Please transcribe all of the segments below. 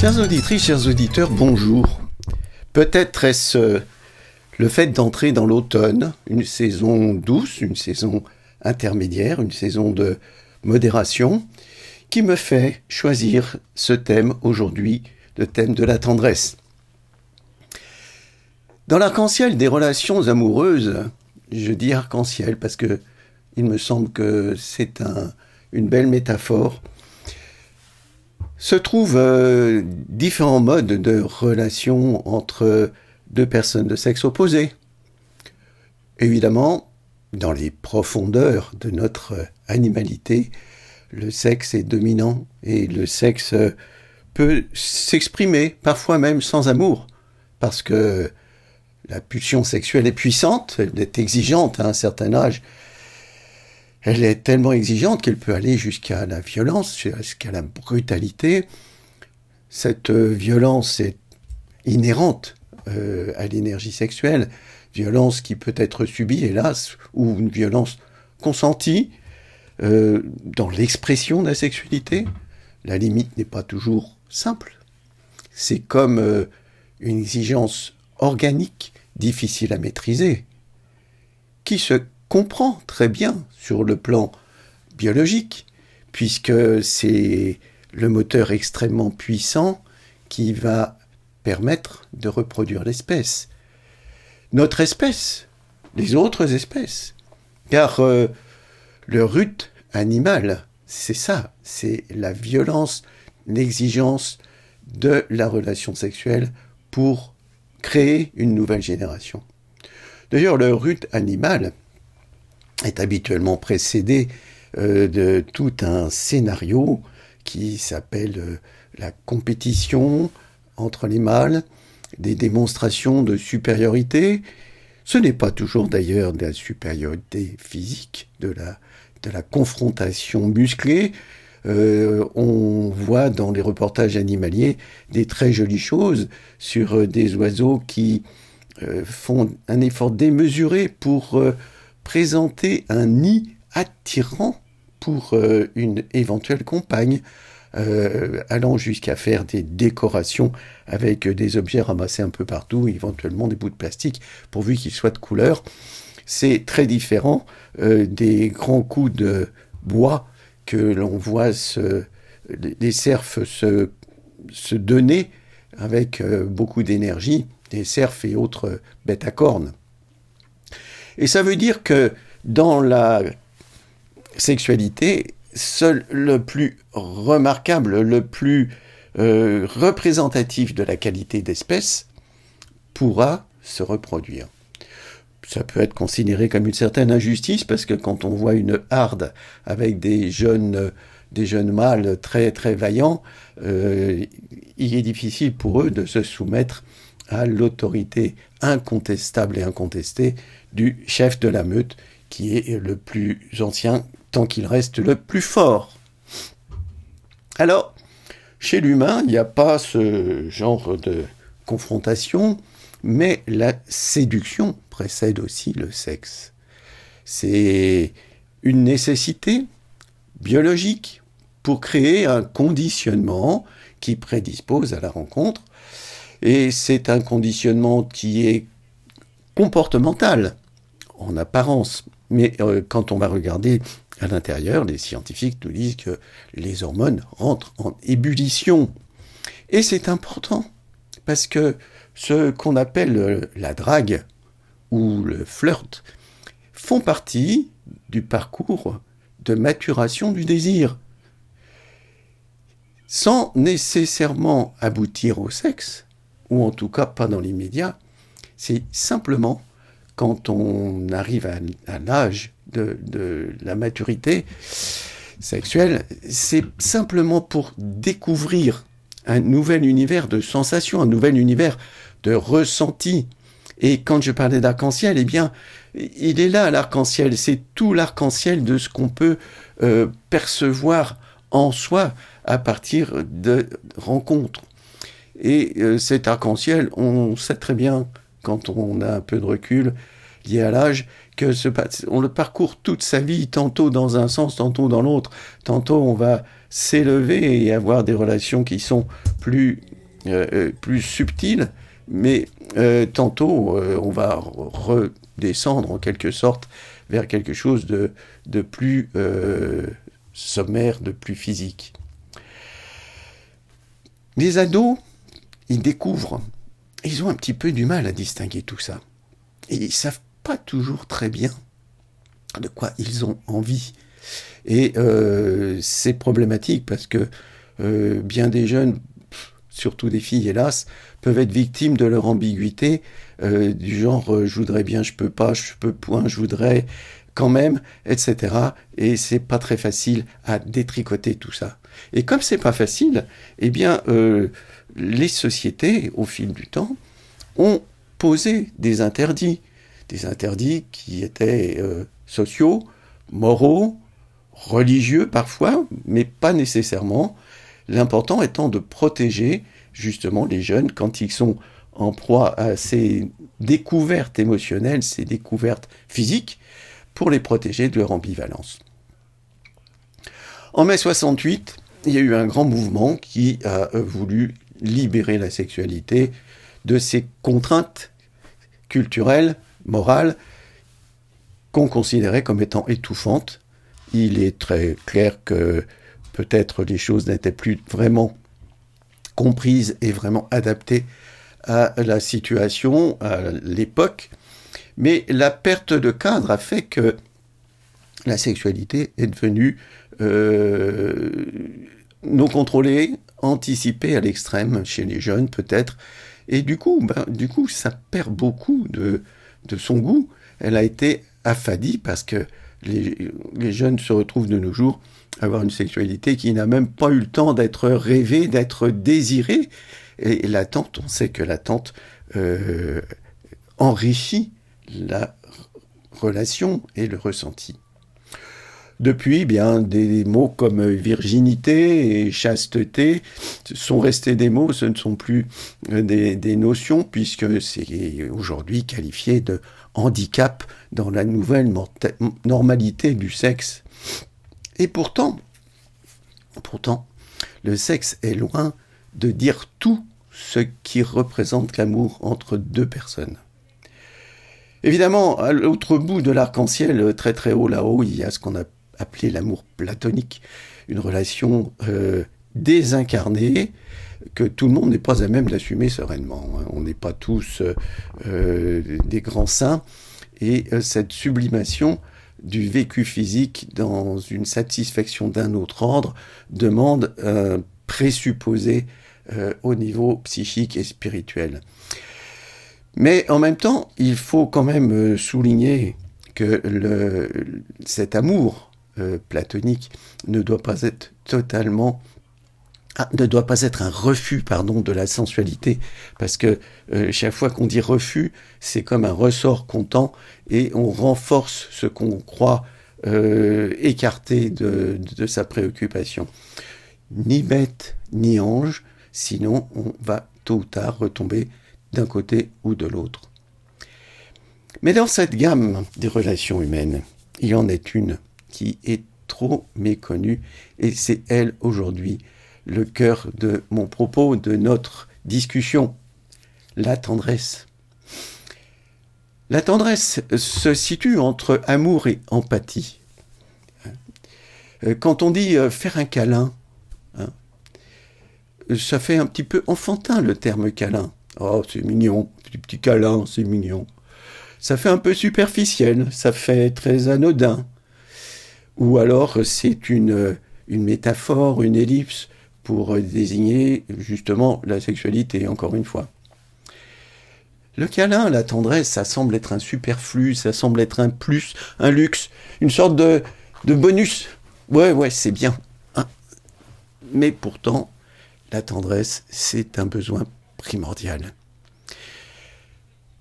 Chères auditrices, chers auditeurs, bonjour. Peut-être est-ce le fait d'entrer dans l'automne, une saison douce, une saison intermédiaire, une saison de modération, qui me fait choisir ce thème aujourd'hui, le thème de la tendresse. Dans l'arc-en-ciel des relations amoureuses, je dis arc-en-ciel parce que il me semble que c'est une belle métaphore, se trouvent euh, différents modes de relations entre deux personnes de sexe opposé. Évidemment, dans les profondeurs de notre animalité, le sexe est dominant et le sexe peut s'exprimer, parfois même sans amour, parce que la pulsion sexuelle est puissante, elle est exigeante à un certain âge. Elle est tellement exigeante qu'elle peut aller jusqu'à la violence, jusqu'à la brutalité. Cette violence est inhérente euh, à l'énergie sexuelle, violence qui peut être subie, hélas, ou une violence consentie euh, dans l'expression de la sexualité. La limite n'est pas toujours simple. C'est comme euh, une exigence organique difficile à maîtriser, qui se comprend très bien sur le plan biologique, puisque c'est le moteur extrêmement puissant qui va permettre de reproduire l'espèce. Notre espèce, les autres espèces. Car euh, le rut animal, c'est ça, c'est la violence, l'exigence de la relation sexuelle pour créer une nouvelle génération. D'ailleurs, le rut animal est habituellement précédé euh, de tout un scénario qui s'appelle euh, la compétition, entre les mâles, des démonstrations de supériorité. Ce n'est pas toujours d'ailleurs de la supériorité physique, de la, confrontation musclée. Euh, on voit dans les reportages animaliers des très jolies choses sur des oiseaux qui font un effort démesuré pour présenter un nid attirant pour une éventuelle compagne. Euh, allant jusqu'à faire des décorations avec des objets ramassés un peu partout, éventuellement des bouts de plastique, pourvu qu'ils soient de couleur. C'est très différent euh, des grands coups de bois que l'on voit les cerfs se, donner avec euh, beaucoup d'énergie, des cerfs et autres bêtes à cornes. Et ça veut dire que dans la sexualité, seul le plus remarquable, le plus euh, représentatif de la qualité d'espèce pourra se reproduire. Ça peut être considéré comme une certaine injustice parce que quand on voit une harde avec des jeunes, des jeunes mâles très très vaillants, euh, il est difficile pour eux de se soumettre à l'autorité incontestable et incontestée du chef de la meute qui est le plus ancien tant qu'il reste le plus fort. Alors, chez l'humain, il n'y a pas ce genre de confrontation, mais la séduction précède aussi le sexe. C'est une nécessité biologique pour créer un conditionnement qui prédispose à la rencontre, et c'est un conditionnement qui est comportemental en apparence, mais euh, quand on va regarder à l'intérieur, les scientifiques nous disent que les hormones rentrent en ébullition. Et c'est important, parce que ce qu'on appelle la drague ou le flirt font partie du parcours de maturation du désir. Sans nécessairement aboutir au sexe, ou en tout cas pas dans l'immédiat, c'est simplement quand on arrive à, l'âge de, la maturité sexuelle, c'est simplement pour découvrir un nouvel univers de sensations, un nouvel univers de ressentis. Et quand je parlais d'arc-en-ciel, eh bien, il est là l'arc-en-ciel. C'est tout l'arc-en-ciel de ce qu'on peut euh, percevoir en soi à partir de rencontres. Et euh, cet arc-en-ciel, on sait très bien quand on a un peu de recul lié à l'âge, que ce, on le parcourt toute sa vie, tantôt dans un sens, tantôt dans l'autre. Tantôt on va s'élever et avoir des relations qui sont plus plus subtil, mais tantôt on va redescendre en quelque sorte vers quelque chose de, de plus sommaire, de plus physique. Les ados, ils découvrent, ils ont un petit peu du mal à distinguer tout ça. Et ils savent pas toujours très bien de quoi ils ont envie. Et euh, c'est problématique parce que euh, bien des jeunes, surtout des filles hélas, peuvent être victimes de leur ambiguïté, euh, du genre je voudrais bien, je peux pas, je peux point, je voudrais quand même, etc. Et c'est pas très facile à détricoter tout ça. Et comme c'est pas facile, eh bien, les sociétés, au fil du temps, ont posé des interdits, des interdits qui étaient sociaux, moraux, religieux parfois, mais pas nécessairement. L'important étant de protéger justement les jeunes quand ils sont en proie à ces découvertes émotionnelles, ces découvertes physiques, pour les protéger de leur ambivalence. En mai 68, il y a eu un grand mouvement qui a voulu libérer la sexualité de ces contraintes culturelles, morales, qu'on considérait comme étant étouffantes. Il est très clair que peut-être les choses n'étaient plus vraiment comprises et vraiment adaptées à la situation, à l'époque. Mais la perte de cadre a fait que la sexualité est devenue euh, non contrôlée, anticipée à l'extrême chez les jeunes peut-être. Et du coup, ben, du coup, ça perd beaucoup de, de son goût. Elle a été affadie parce que les, jeunes se retrouvent de nos jours à avoir une sexualité qui n'a même pas eu le temps d'être rêvée, d'être désirée. Et, l'attente, on sait que l'attente euh, enrichit la relation et le ressenti. Depuis, bien, des mots comme virginité et chasteté sont restés des mots, ce ne sont plus des, des notions, puisque c'est aujourd'hui qualifié de handicap dans la nouvelle normalité du sexe. Et pourtant, pourtant, le sexe est loin de dire tout ce qui représente l'amour entre deux personnes. Évidemment, à l'autre bout de l'arc-en-ciel, très très haut là-haut, il y a ce qu'on a appelé l'amour platonique, une relation euh, désincarnée, que tout le monde n'est pas à même d'assumer sereinement. Hein. On n'est pas tous euh, euh, des grands saints. Et cette sublimation du vécu physique dans une satisfaction d'un autre ordre demande un présupposé au niveau psychique et spirituel. Mais en même temps, il faut quand même souligner que cet amour platonique ne doit pas être totalement ah, ne doit pas être un refus pardon de la sensualité. Parce que euh, chaque fois qu'on dit refus c'est comme un ressort comptant et on renforce ce qu'on croit euh, écarté de, sa préoccupation. Ni bête ni ange sinon on va tôt ou tard retomber d'un côté ou de l'autre. Mais dans cette gamme des relations humaines il y en est une qui est trop méconnue et c'est elle aujourd'hui le cœur de mon propos, de notre discussion, la tendresse. La tendresse se situe entre amour et empathie. Quand on dit euh, faire un câlin, hein, ça fait un petit peu enfantin le terme câlin. Oh, c'est mignon, petit petit câlin, c'est mignon. Ça fait un peu superficiel, ça fait très anodin. Ou alors c'est une, une métaphore, une ellipse pour désigner justement la sexualité, encore une fois. Le câlin, la tendresse, ça semble être un superflu, ça semble être un plus, un luxe, une sorte de, de bonus. Ouais, ouais, c'est bien. Hein. Mais pourtant, la tendresse, c'est un besoin primordial.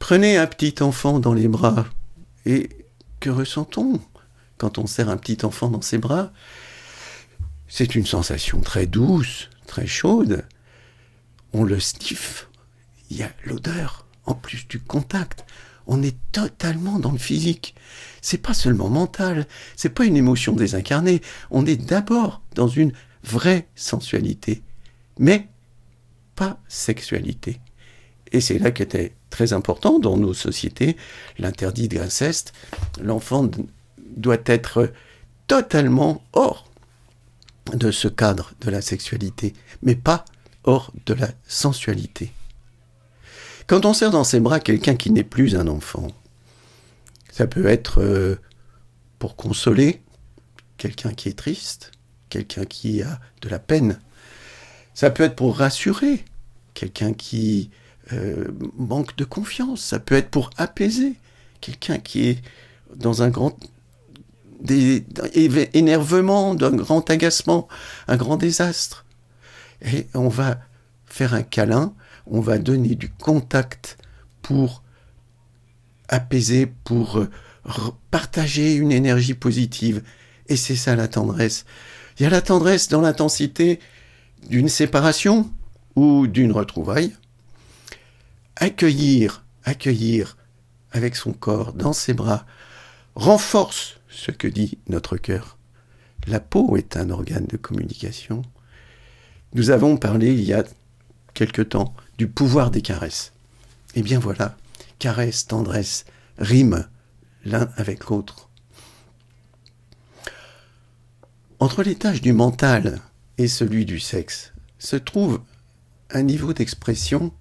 Prenez un petit enfant dans les bras et que ressent-on? Quand on serre un petit enfant dans ses bras c'est une sensation très douce, très chaude. On le sniffe. Il y a l'odeur, en plus du contact. On est totalement dans le physique. C'est pas seulement mental, c'est pas une émotion désincarnée. On est d'abord dans une vraie sensualité. Mais pas sexualité. Et c'est là qu'était très important dans nos sociétés l'interdit de l'inceste. L'enfant doit être totalement hors de ce cadre de la sexualité, mais pas hors de la sensualité. Quand on serre dans ses bras quelqu'un qui n'est plus un enfant, ça peut être euh, pour consoler quelqu'un qui est triste, quelqu'un qui a de la peine. Ça peut être pour rassurer quelqu'un qui euh, manque de confiance. Ça peut être pour apaiser quelqu'un qui est dans un grand énervement, d'un grand agacement, un grand désastre. Et on va faire un câlin, on va donner du contact pour apaiser, pour euh, partager une énergie positive. Et c'est ça la tendresse. Il y a la tendresse dans l'intensité d'une séparation ou d'une retrouvaille. Accueillir, accueillir avec son corps, dans ses bras, renforce ce que dit notre cœur. La peau est un organe de communication. Nous avons parlé il y a quelque temps du pouvoir des caresses. Eh bien voilà, caresse, tendresse, rime l'un avec l'autre. Entre les tâches du mental et celui du sexe se trouve un niveau d'expression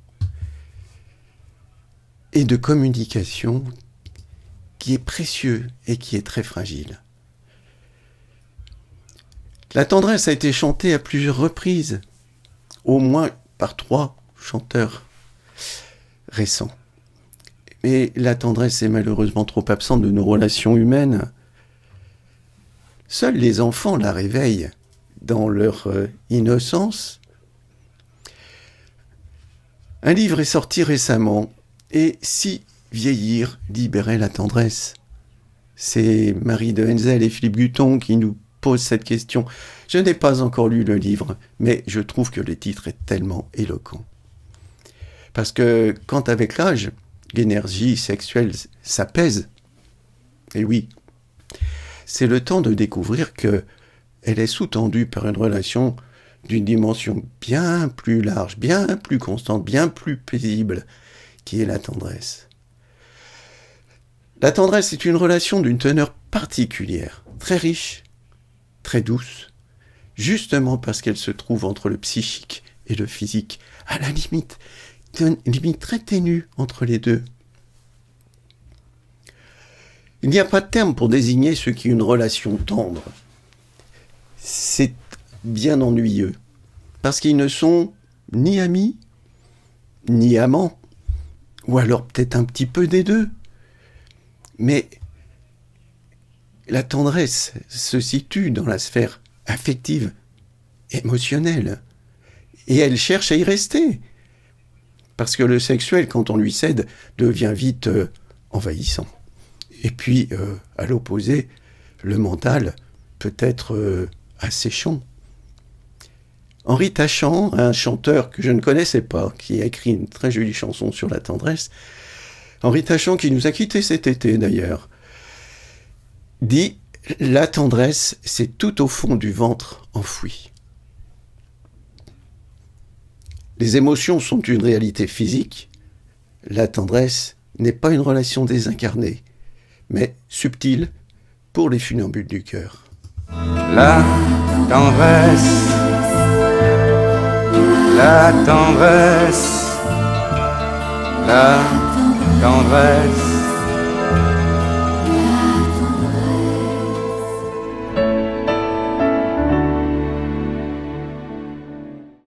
et de communication qui est précieux et qui est très fragile. La tendresse a été chantée à plusieurs reprises, au moins par trois chanteurs récents. Mais la tendresse est malheureusement trop absente de nos relations humaines. Seuls les enfants la réveillent dans leur euh, innocence. Un livre est sorti récemment, et si vieillir libérait la tendresse C'est Marie de Henzel et Philippe Guton qui nous posent cette question. Je n'ai pas encore lu le livre, mais je trouve que le titre est tellement éloquent. Parce que quand avec l'âge, l'énergie sexuelle s'apaise, et oui, c'est le temps de découvrir que elle est sous-tendue par une relation d'une dimension bien plus large, bien plus constante, bien plus paisible, qui est la tendresse. La tendresse est une relation d'une teneur particulière, très riche, très douce, justement parce qu'elle se trouve entre le psychique et le physique, à la limite, une limite très ténue entre les deux. Il n'y a pas de terme pour désigner ce qui est une relation tendre. C'est bien ennuyeux, parce qu'ils ne sont ni amis, ni amants, ou alors peut-être un petit peu des deux. Mais la tendresse se situe dans la sphère affective, émotionnelle, et elle cherche à y rester. Parce que le sexuel, quand on lui cède, devient vite euh, envahissant. Et puis, euh, à l'opposé, le mental peut être euh, asséchant. Henri Tachant, un chanteur que je ne connaissais pas, qui a écrit une très jolie chanson sur la tendresse, Henri Tachant, qui nous a quittés cet été d'ailleurs, dit La tendresse, c'est tout au fond du ventre enfoui. Les émotions sont une réalité physique. La tendresse n'est pas une relation désincarnée, mais subtile pour les funambules du cœur. La tendresse, la tendresse, la tendresse